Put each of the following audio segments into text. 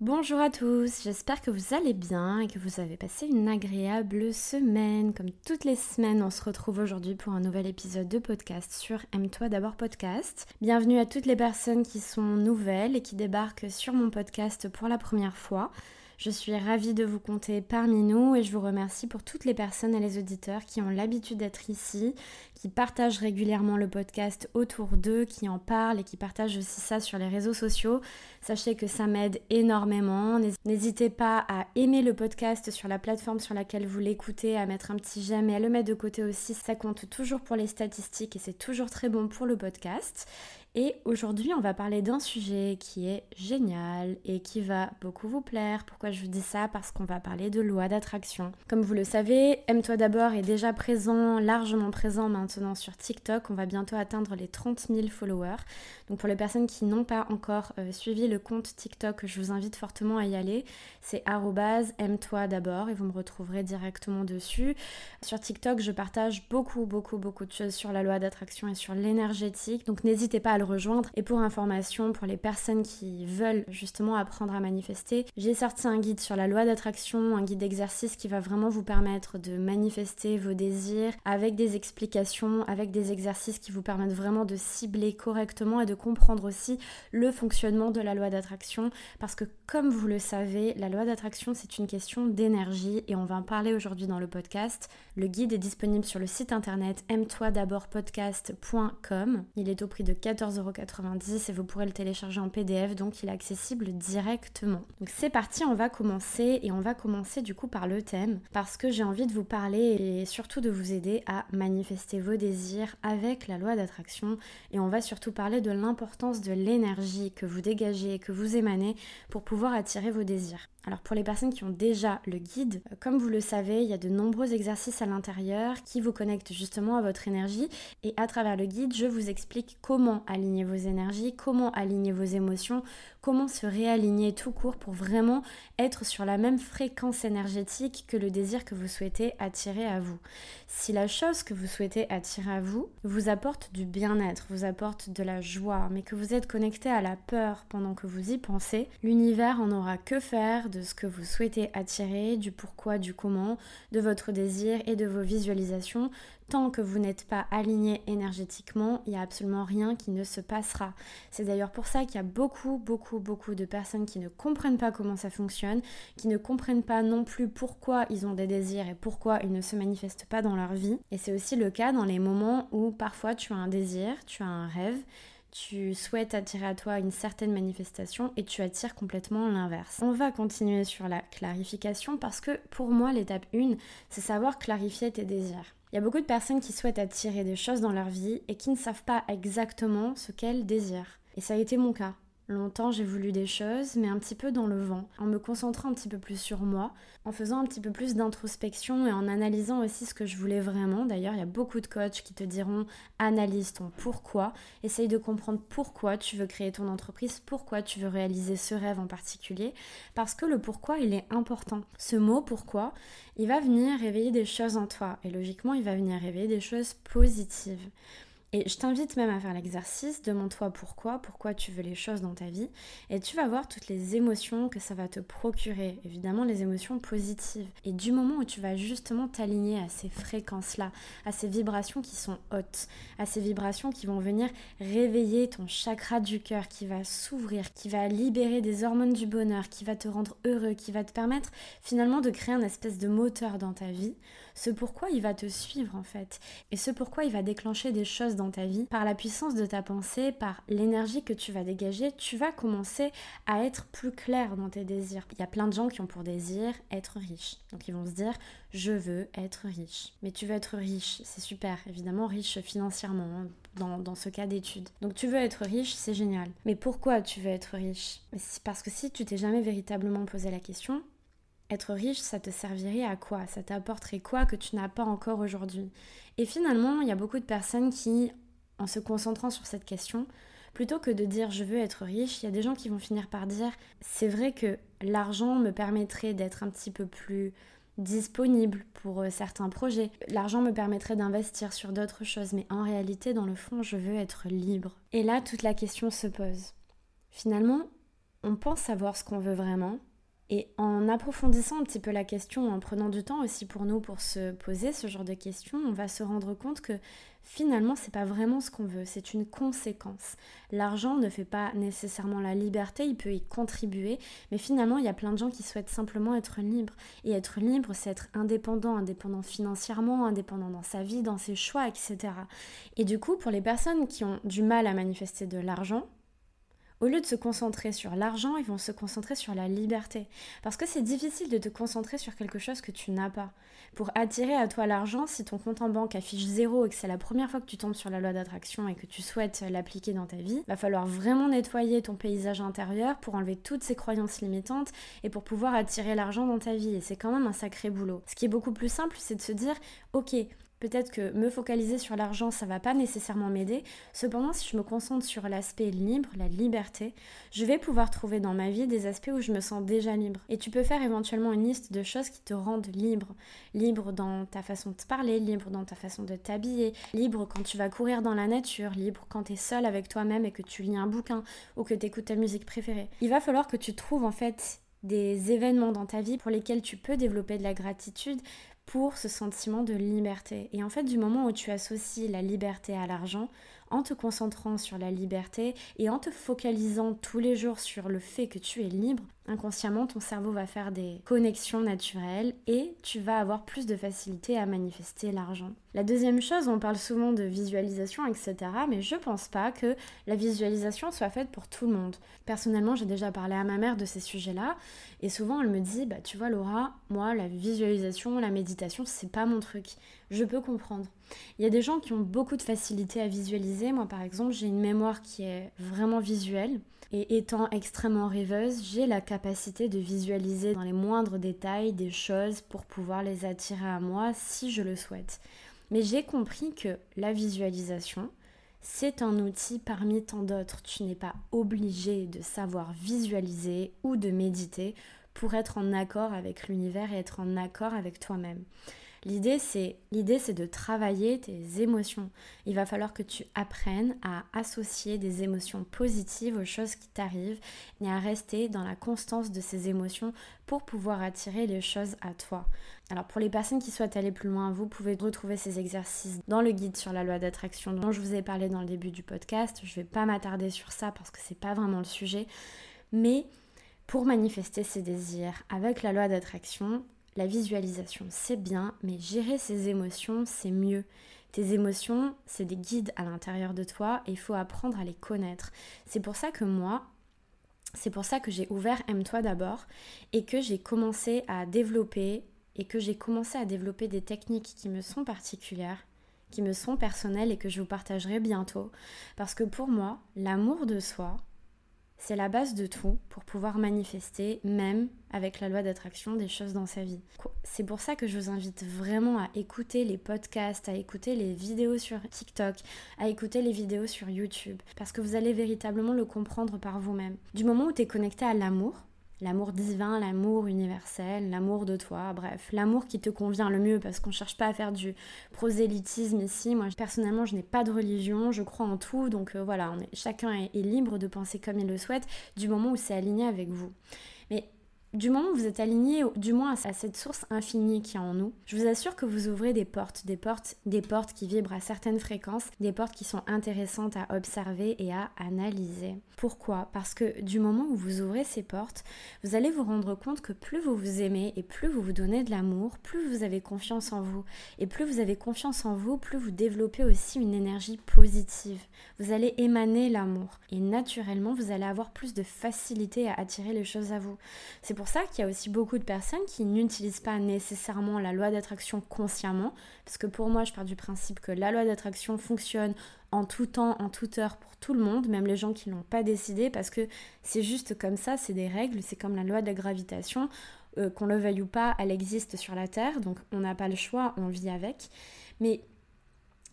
Bonjour à tous, j'espère que vous allez bien et que vous avez passé une agréable semaine. Comme toutes les semaines, on se retrouve aujourd'hui pour un nouvel épisode de podcast sur Aime-toi d'abord podcast. Bienvenue à toutes les personnes qui sont nouvelles et qui débarquent sur mon podcast pour la première fois. Je suis ravie de vous compter parmi nous et je vous remercie pour toutes les personnes et les auditeurs qui ont l'habitude d'être ici, qui partagent régulièrement le podcast autour d'eux, qui en parlent et qui partagent aussi ça sur les réseaux sociaux. Sachez que ça m'aide énormément. N'hésitez pas à aimer le podcast sur la plateforme sur laquelle vous l'écoutez, à mettre un petit j'aime et à le mettre de côté aussi. Ça compte toujours pour les statistiques et c'est toujours très bon pour le podcast. Et aujourd'hui, on va parler d'un sujet qui est génial et qui va beaucoup vous plaire. Pourquoi je vous dis ça? Parce qu'on va parler de loi d'attraction. Comme vous le savez, Aime-toi d'abord est déjà présent, largement présent maintenant sur TikTok. On va bientôt atteindre les 30 000 followers. Donc pour les personnes qui n'ont pas encore euh, suivi le compte TikTok, je vous invite fortement à y aller. C'est aime-toi d'abord et vous me retrouverez directement dessus. Sur TikTok, je partage beaucoup, beaucoup, beaucoup de choses sur la loi d'attraction et sur l'énergétique. Donc n'hésitez pas à rejoindre. Et pour information, pour les personnes qui veulent justement apprendre à manifester, j'ai sorti un guide sur la loi d'attraction, un guide d'exercice qui va vraiment vous permettre de manifester vos désirs avec des explications, avec des exercices qui vous permettent vraiment de cibler correctement et de comprendre aussi le fonctionnement de la loi d'attraction parce que comme vous le savez, la loi d'attraction c'est une question d'énergie et on va en parler aujourd'hui dans le podcast. Le guide est disponible sur le site internet aime-toi d'abord podcast.com. Il est au prix de 14,90€ et vous pourrez le télécharger en PDF donc il est accessible directement. Donc c'est parti, on va commencer et on va commencer du coup par le thème parce que j'ai envie de vous parler et surtout de vous aider à manifester vos désirs avec la loi d'attraction et on va surtout parler de l'importance de l'énergie que vous dégagez, que vous émanez pour pouvoir attirer vos désirs. Alors pour les personnes qui ont déjà le guide, euh, comme vous le savez, il y a de nombreux exercices à l'intérieur qui vous connectent justement à votre énergie. Et à travers le guide, je vous explique comment aligner vos énergies, comment aligner vos émotions, comment se réaligner tout court pour vraiment être sur la même fréquence énergétique que le désir que vous souhaitez attirer à vous. Si la chose que vous souhaitez attirer à vous vous apporte du bien-être, vous apporte de la joie, mais que vous êtes connecté à la peur pendant que vous y pensez, l'univers en aura que faire de ce que vous souhaitez attirer, du pourquoi, du comment, de votre désir et de vos visualisations. Tant que vous n'êtes pas aligné énergétiquement, il n'y a absolument rien qui ne se passera. C'est d'ailleurs pour ça qu'il y a beaucoup, beaucoup, beaucoup de personnes qui ne comprennent pas comment ça fonctionne, qui ne comprennent pas non plus pourquoi ils ont des désirs et pourquoi ils ne se manifestent pas dans leur vie. Et c'est aussi le cas dans les moments où parfois tu as un désir, tu as un rêve, tu souhaites attirer à toi une certaine manifestation et tu attires complètement l'inverse. On va continuer sur la clarification parce que pour moi l'étape 1, c'est savoir clarifier tes désirs. Il y a beaucoup de personnes qui souhaitent attirer des choses dans leur vie et qui ne savent pas exactement ce qu'elles désirent. Et ça a été mon cas. Longtemps, j'ai voulu des choses, mais un petit peu dans le vent, en me concentrant un petit peu plus sur moi, en faisant un petit peu plus d'introspection et en analysant aussi ce que je voulais vraiment. D'ailleurs, il y a beaucoup de coachs qui te diront analyse ton pourquoi, essaye de comprendre pourquoi tu veux créer ton entreprise, pourquoi tu veux réaliser ce rêve en particulier, parce que le pourquoi, il est important. Ce mot pourquoi, il va venir réveiller des choses en toi, et logiquement, il va venir réveiller des choses positives. Et je t'invite même à faire l'exercice, demande-toi pourquoi, pourquoi tu veux les choses dans ta vie, et tu vas voir toutes les émotions que ça va te procurer, évidemment les émotions positives. Et du moment où tu vas justement t'aligner à ces fréquences-là, à ces vibrations qui sont hautes, à ces vibrations qui vont venir réveiller ton chakra du cœur, qui va s'ouvrir, qui va libérer des hormones du bonheur, qui va te rendre heureux, qui va te permettre finalement de créer un espèce de moteur dans ta vie, ce pourquoi il va te suivre en fait. Et ce pourquoi il va déclencher des choses dans ta vie, par la puissance de ta pensée, par l'énergie que tu vas dégager, tu vas commencer à être plus clair dans tes désirs. Il y a plein de gens qui ont pour désir être riches. Donc ils vont se dire je veux être riche. Mais tu veux être riche, c'est super, évidemment riche financièrement. Hein, dans, dans, ce cas d'étude. Donc tu veux être riche, c'est génial. Mais pourquoi tu veux être riche? Parce que si tu t'es jamais véritablement posé la question, être riche, ça te servirait à quoi? Ça t'apporterait quoi que tu n'as pas encore aujourd'hui? Et finalement, il y a beaucoup de personnes qui, en se concentrant sur cette question, plutôt que de dire je veux être riche, il y a des gens qui vont finir par dire c'est vrai que l'argent me permettrait d'être un petit peu plus disponible pour euh, certains projets. L'argent me permettrait d'investir sur d'autres choses, mais en réalité, dans le fond, je veux être libre. Et là, toute la question se pose. Finalement, on pense savoir ce qu'on veut vraiment. Et en approfondissant un petit peu la question, en prenant du temps aussi pour nous pour se poser ce genre de questions, on va se rendre compte que finalement, c'est pas vraiment ce qu'on veut, c'est une conséquence. L'argent ne fait pas nécessairement la liberté, il peut y contribuer, mais finalement, il y a plein de gens qui souhaitent simplement être libres. Et être libre, c'est être indépendant, indépendant financièrement, indépendant dans sa vie, dans ses choix, etc. Et du coup, pour les personnes qui ont du mal à manifester de l'argent, au lieu de se concentrer sur l'argent, ils vont se concentrer sur la liberté. Parce que c'est difficile de te concentrer sur quelque chose que tu n'as pas. Pour attirer à toi l'argent, si ton compte en banque affiche zéro et que c'est la première fois que tu tombes sur la loi d'attraction et que tu souhaites l'appliquer dans ta vie, va falloir vraiment nettoyer ton paysage intérieur pour enlever toutes ces croyances limitantes et pour pouvoir attirer l'argent dans ta vie. Et c'est quand même un sacré boulot. Ce qui est beaucoup plus simple, c'est de se dire, ok, Peut-être que me focaliser sur l'argent, ça va pas nécessairement m'aider. Cependant, si je me concentre sur l'aspect libre, la liberté, je vais pouvoir trouver dans ma vie des aspects où je me sens déjà libre. Et tu peux faire éventuellement une liste de choses qui te rendent libre. Libre dans ta façon de parler, libre dans ta façon de t'habiller, libre quand tu vas courir dans la nature, libre quand tu es seul avec toi-même et que tu lis un bouquin ou que tu écoutes ta musique préférée. Il va falloir que tu trouves en fait des événements dans ta vie pour lesquels tu peux développer de la gratitude, pour ce sentiment de liberté. Et en fait, du moment où tu associes la liberté à l'argent, en te concentrant sur la liberté et en te focalisant tous les jours sur le fait que tu es libre, inconsciemment, ton cerveau va faire des connexions naturelles et tu vas avoir plus de facilité à manifester l'argent. La deuxième chose, on parle souvent de visualisation, etc. Mais je pense pas que la visualisation soit faite pour tout le monde. Personnellement, j'ai déjà parlé à ma mère de ces sujets-là et souvent elle me dit, bah tu vois Laura, moi la visualisation, la méditation, c'est pas mon truc. Je peux comprendre. Il y a des gens qui ont beaucoup de facilité à visualiser. Moi, par exemple, j'ai une mémoire qui est vraiment visuelle. Et étant extrêmement rêveuse, j'ai la capacité de visualiser dans les moindres détails des choses pour pouvoir les attirer à moi si je le souhaite. Mais j'ai compris que la visualisation, c'est un outil parmi tant d'autres. Tu n'es pas obligé de savoir visualiser ou de méditer pour être en accord avec l'univers et être en accord avec toi-même. L'idée, c'est, l'idée, c'est de travailler tes émotions. Il va falloir que tu apprennes à associer des émotions positives aux choses qui t'arrivent et à rester dans la constance de ces émotions pour pouvoir attirer les choses à toi. Alors pour les personnes qui souhaitent aller plus loin, vous pouvez retrouver ces exercices dans le guide sur la loi d'attraction dont je vous ai parlé dans le début du podcast. Je ne vais pas m'attarder sur ça parce que c'est pas vraiment le sujet, mais pour manifester ses désirs avec la loi d'attraction, la visualisation, c'est bien, mais gérer ses émotions, c'est mieux. Tes émotions, c'est des guides à l'intérieur de toi et il faut apprendre à les connaître. C'est pour ça que moi, c'est pour ça que j'ai ouvert Aime-toi d'abord et que j'ai commencé à développer et que j'ai commencé à développer des techniques qui me sont particulières, qui me sont personnelles et que je vous partagerai bientôt. Parce que pour moi, l'amour de soi, c'est la base de tout pour pouvoir manifester, même avec la loi d'attraction, des choses dans sa vie. C'est pour ça que je vous invite vraiment à écouter les podcasts, à écouter les vidéos sur TikTok, à écouter les vidéos sur YouTube, parce que vous allez véritablement le comprendre par vous-même. Du moment où tu es connecté à l'amour, l'amour divin, l'amour universel, l'amour de toi, bref, l'amour qui te convient le mieux parce qu'on cherche pas à faire du prosélytisme ici. Moi personnellement, je n'ai pas de religion, je crois en tout, donc euh, voilà, chacun est, est libre de penser comme il le souhaite du moment où c'est aligné avec vous. Mais du moment où vous êtes aligné, du moins à cette source infinie qui est en nous, je vous assure que vous ouvrez des portes, des portes, des portes qui vibrent à certaines fréquences, des portes qui sont intéressantes à observer et à analyser. Pourquoi? Parce que du moment où vous ouvrez ces portes, vous allez vous rendre compte que plus vous vous aimez et plus vous vous donnez de l'amour, plus vous avez confiance en vous. Et plus vous avez confiance en vous, plus vous développez aussi une énergie positive. Vous allez émaner l'amour. Et naturellement, vous allez avoir plus de facilité à attirer les choses à vous. Pour ça qu'il y a aussi beaucoup de personnes qui n'utilisent pas nécessairement la loi d'attraction consciemment, parce que pour moi, je pars du principe que la loi d'attraction fonctionne en tout temps, en toute heure pour tout le monde, même les gens qui n'ont pas décidé, parce que c'est juste comme ça, c'est des règles, c'est comme la loi de la gravitation, euh, qu'on le veuille ou pas, elle existe sur la Terre, donc on n'a pas le choix, on vit avec. Mais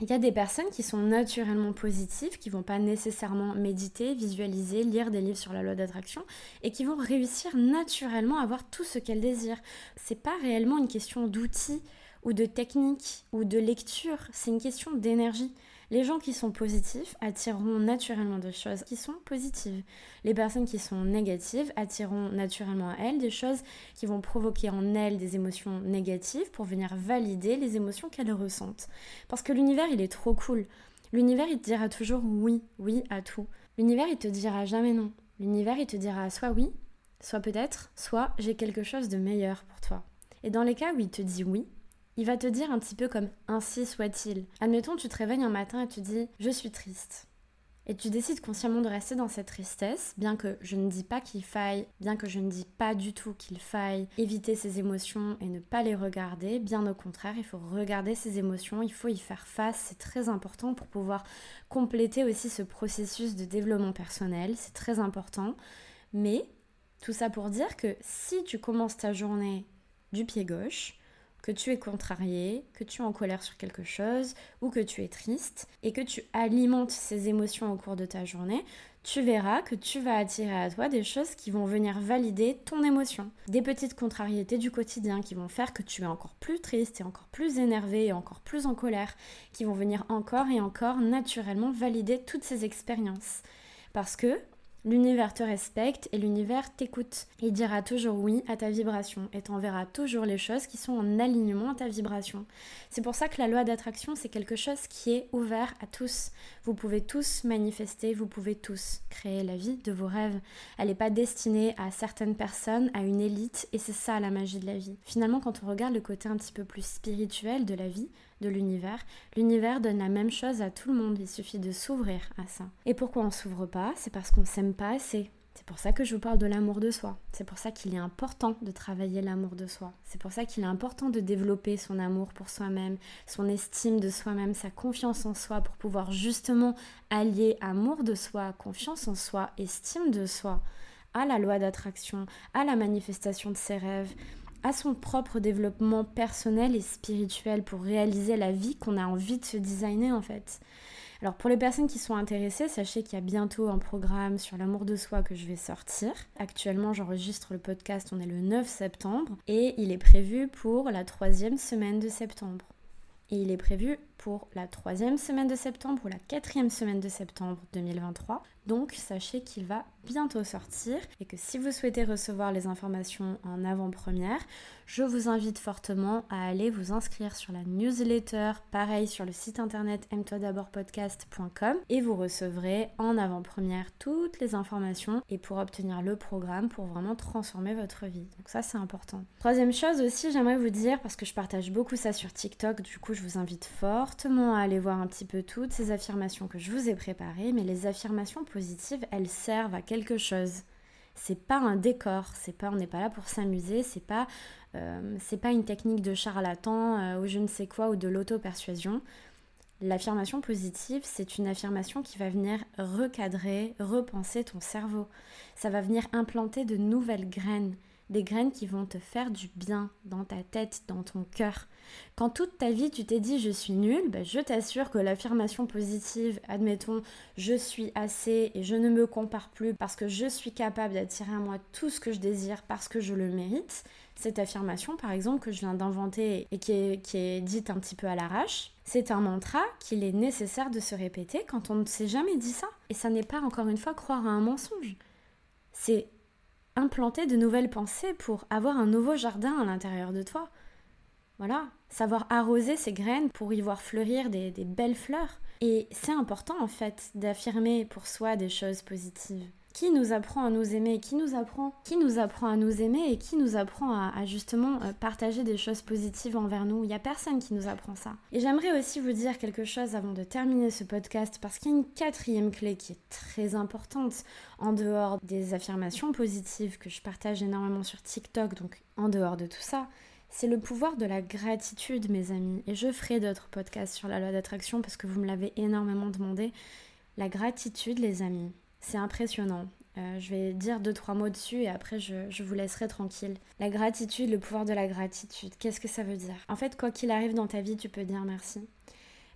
il y a des personnes qui sont naturellement positives, qui vont pas nécessairement méditer, visualiser, lire des livres sur la loi d'attraction et qui vont réussir naturellement à avoir tout ce qu'elles désirent. C'est pas réellement une question d'outils ou de technique ou de lecture, c'est une question d'énergie. Les gens qui sont positifs attireront naturellement des choses qui sont positives. Les personnes qui sont négatives attireront naturellement à elles des choses qui vont provoquer en elles des émotions négatives pour venir valider les émotions qu'elles ressentent. Parce que l'univers, il est trop cool. L'univers, il te dira toujours oui, oui à tout. L'univers, il te dira jamais non. L'univers, il te dira soit oui, soit peut-être, soit j'ai quelque chose de meilleur pour toi. Et dans les cas où il te dit oui, il va te dire un petit peu comme ainsi soit-il. Admettons, tu te réveilles un matin et tu dis je suis triste. Et tu décides consciemment de rester dans cette tristesse, bien que je ne dis pas qu'il faille, bien que je ne dis pas du tout qu'il faille éviter ces émotions et ne pas les regarder, bien au contraire, il faut regarder ces émotions, il faut y faire face, c'est très important pour pouvoir compléter aussi ce processus de développement personnel, c'est très important. Mais tout ça pour dire que si tu commences ta journée du pied gauche, que tu es contrarié, que tu es en colère sur quelque chose ou que tu es triste et que tu alimentes ces émotions au cours de ta journée, tu verras que tu vas attirer à toi des choses qui vont venir valider ton émotion. Des petites contrariétés du quotidien qui vont faire que tu es encore plus triste et encore plus énervé et encore plus en colère, qui vont venir encore et encore naturellement valider toutes ces expériences. Parce que L'univers te respecte et l'univers t'écoute. Il dira toujours oui à ta vibration et t'enverra toujours les choses qui sont en alignement à ta vibration. C'est pour ça que la loi d'attraction, c'est quelque chose qui est ouvert à tous. Vous pouvez tous manifester, vous pouvez tous créer la vie de vos rêves. Elle n'est pas destinée à certaines personnes, à une élite, et c'est ça la magie de la vie. Finalement, quand on regarde le côté un petit peu plus spirituel de la vie, de l'univers. L'univers donne la même chose à tout le monde, il suffit de s'ouvrir à ça. Et pourquoi on s'ouvre pas? C'est parce qu'on s'aime pas assez. C'est pour ça que je vous parle de l'amour de soi. C'est pour ça qu'il est important de travailler l'amour de soi. C'est pour ça qu'il est important de développer son amour pour soi-même, son estime de soi-même, sa confiance en soi pour pouvoir justement allier amour de soi, confiance en soi, estime de soi à la loi d'attraction, à la manifestation de ses rêves, à son propre développement personnel et spirituel pour réaliser la vie qu'on a envie de se designer en fait. Alors pour les personnes qui sont intéressées, sachez qu'il y a bientôt un programme sur l'amour de soi que je vais sortir. Actuellement j'enregistre le podcast, on est le 9 septembre et il est prévu pour la troisième semaine de septembre. Et il est prévu pour la troisième semaine de septembre ou la quatrième semaine de septembre 2023. Donc sachez qu'il va bientôt sortir et que si vous souhaitez recevoir les informations en avant-première, je vous invite fortement à aller vous inscrire sur la newsletter, pareil sur le site internet aime-toi et vous recevrez en avant-première toutes les informations et pour obtenir le programme pour vraiment transformer votre vie. Donc ça c'est important. Troisième chose aussi, j'aimerais vous dire parce que je partage beaucoup ça sur TikTok, du coup je vous invite fortement à aller voir un petit peu toutes ces affirmations que je vous ai préparées, mais les affirmations positives, elles servent à quelque chose c'est pas un décor, c'est pas on n'est pas là pour s'amuser, c'est pas euh, pas une technique de charlatan euh, ou je ne sais quoi ou de l'auto-persuasion. L'affirmation positive, c'est une affirmation qui va venir recadrer, repenser ton cerveau. Ça va venir implanter de nouvelles graines, des graines qui vont te faire du bien dans ta tête, dans ton cœur. Quand toute ta vie tu t'es dit je suis nulle, ben, je t'assure que l'affirmation positive, admettons je suis assez et je ne me compare plus parce que je suis capable d'attirer à moi tout ce que je désire parce que je le mérite, cette affirmation par exemple que je viens d'inventer et qui est, qui est dite un petit peu à l'arrache, c'est un mantra qu'il est nécessaire de se répéter quand on ne s'est jamais dit ça. Et ça n'est pas encore une fois croire à un mensonge. C'est implanter de nouvelles pensées pour avoir un nouveau jardin à l'intérieur de toi. Voilà, savoir arroser ces graines pour y voir fleurir des, des belles fleurs. Et c'est important en fait d'affirmer pour soi des choses positives qui nous apprend à nous aimer, qui nous apprend, qui nous apprend à nous aimer et qui nous apprend à, justement euh, partager des choses positives envers nous. Il n'y a personne qui nous apprend ça. Et j'aimerais aussi vous dire quelque chose avant de terminer ce podcast parce qu'il y a une quatrième clé qui est très importante en dehors des affirmations positives que je partage énormément sur TikTok, donc en dehors de tout ça. C'est le pouvoir de la gratitude, mes amis. Et je ferai d'autres podcasts sur la loi d'attraction parce que vous me l'avez énormément demandé. La gratitude, les amis, c'est impressionnant. Euh, je vais dire deux, trois mots dessus et après je, vous laisserai tranquille. La gratitude, le pouvoir de la gratitude, qu'est-ce que ça veut dire? En fait, quoi qu'il arrive dans ta vie, tu peux dire merci.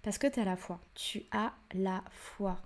Parce que tu as la foi. Tu as la foi.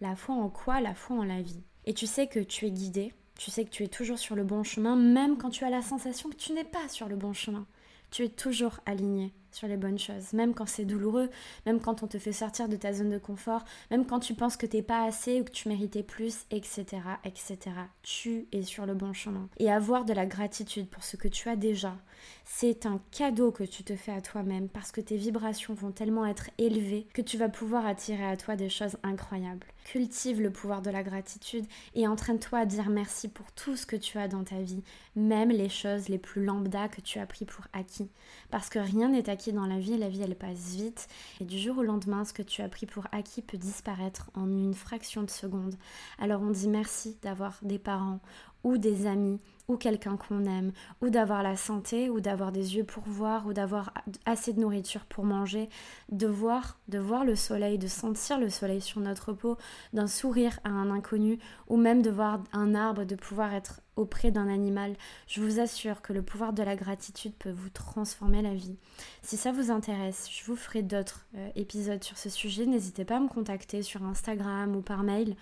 La foi en quoi? La foi en la vie. Et tu sais que tu es guidé, tu sais que tu es toujours sur le bon chemin, même quand tu as la sensation que tu n'es pas sur le bon chemin. Tu es toujours aligné. Sur les bonnes choses, même quand c'est douloureux, même quand on te fait sortir de ta zone de confort, même quand tu penses que t'es pas assez ou que tu méritais plus, etc., etc. Tu es sur le bon chemin. Et avoir de la gratitude pour ce que tu as déjà, c'est un cadeau que tu te fais à toi-même parce que tes vibrations vont tellement être élevées que tu vas pouvoir attirer à toi des choses incroyables. Cultive le pouvoir de la gratitude et entraîne-toi à dire merci pour tout ce que tu as dans ta vie, même les choses les plus lambda que tu as pris pour acquis. Parce que rien n'est acquis dans la vie, la vie elle passe vite et du jour au lendemain, ce que tu as pris pour acquis peut disparaître en une fraction de seconde. Alors on dit merci d'avoir des parents ou des amis ou quelqu'un qu'on aime, ou d'avoir la santé, ou d'avoir des yeux pour voir, ou d'avoir assez de nourriture pour manger, de voir, de voir le soleil, de sentir le soleil sur notre peau, d'un sourire à un inconnu, ou même de voir un arbre, de pouvoir être auprès d'un animal. Je vous assure que le pouvoir de la gratitude peut vous transformer la vie. Si ça vous intéresse, je vous ferai d'autres euh, épisodes sur ce sujet. N'hésitez pas à me contacter sur Instagram ou par mail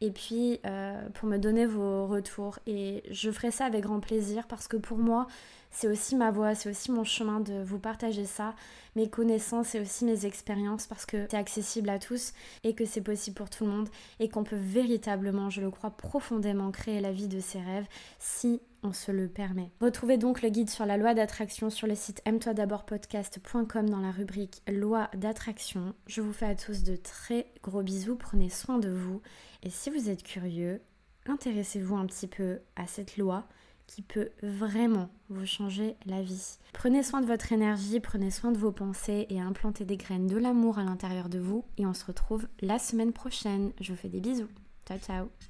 et puis euh, pour me donner vos retours. Et je ferai ça avec grand plaisir parce que pour moi, c'est aussi ma voix, c'est aussi mon chemin de vous partager ça, mes connaissances et aussi mes expériences parce que c'est accessible à tous et que c'est possible pour tout le monde et qu'on peut véritablement, je le crois profondément, créer la vie de ses rêves si on se le permet. Retrouvez donc le guide sur la loi d'attraction sur le site aime-toi d'abord podcast.com dans la rubrique loi d'attraction. Je vous fais à tous de très gros bisous, prenez soin de vous et si vous êtes curieux, intéressez-vous un petit peu à cette loi qui peut vraiment vous changer la vie. Prenez soin de votre énergie, prenez soin de vos pensées et implantez des graines de l'amour à l'intérieur de vous et on se retrouve la semaine prochaine. Je vous fais des bisous. Ciao ciao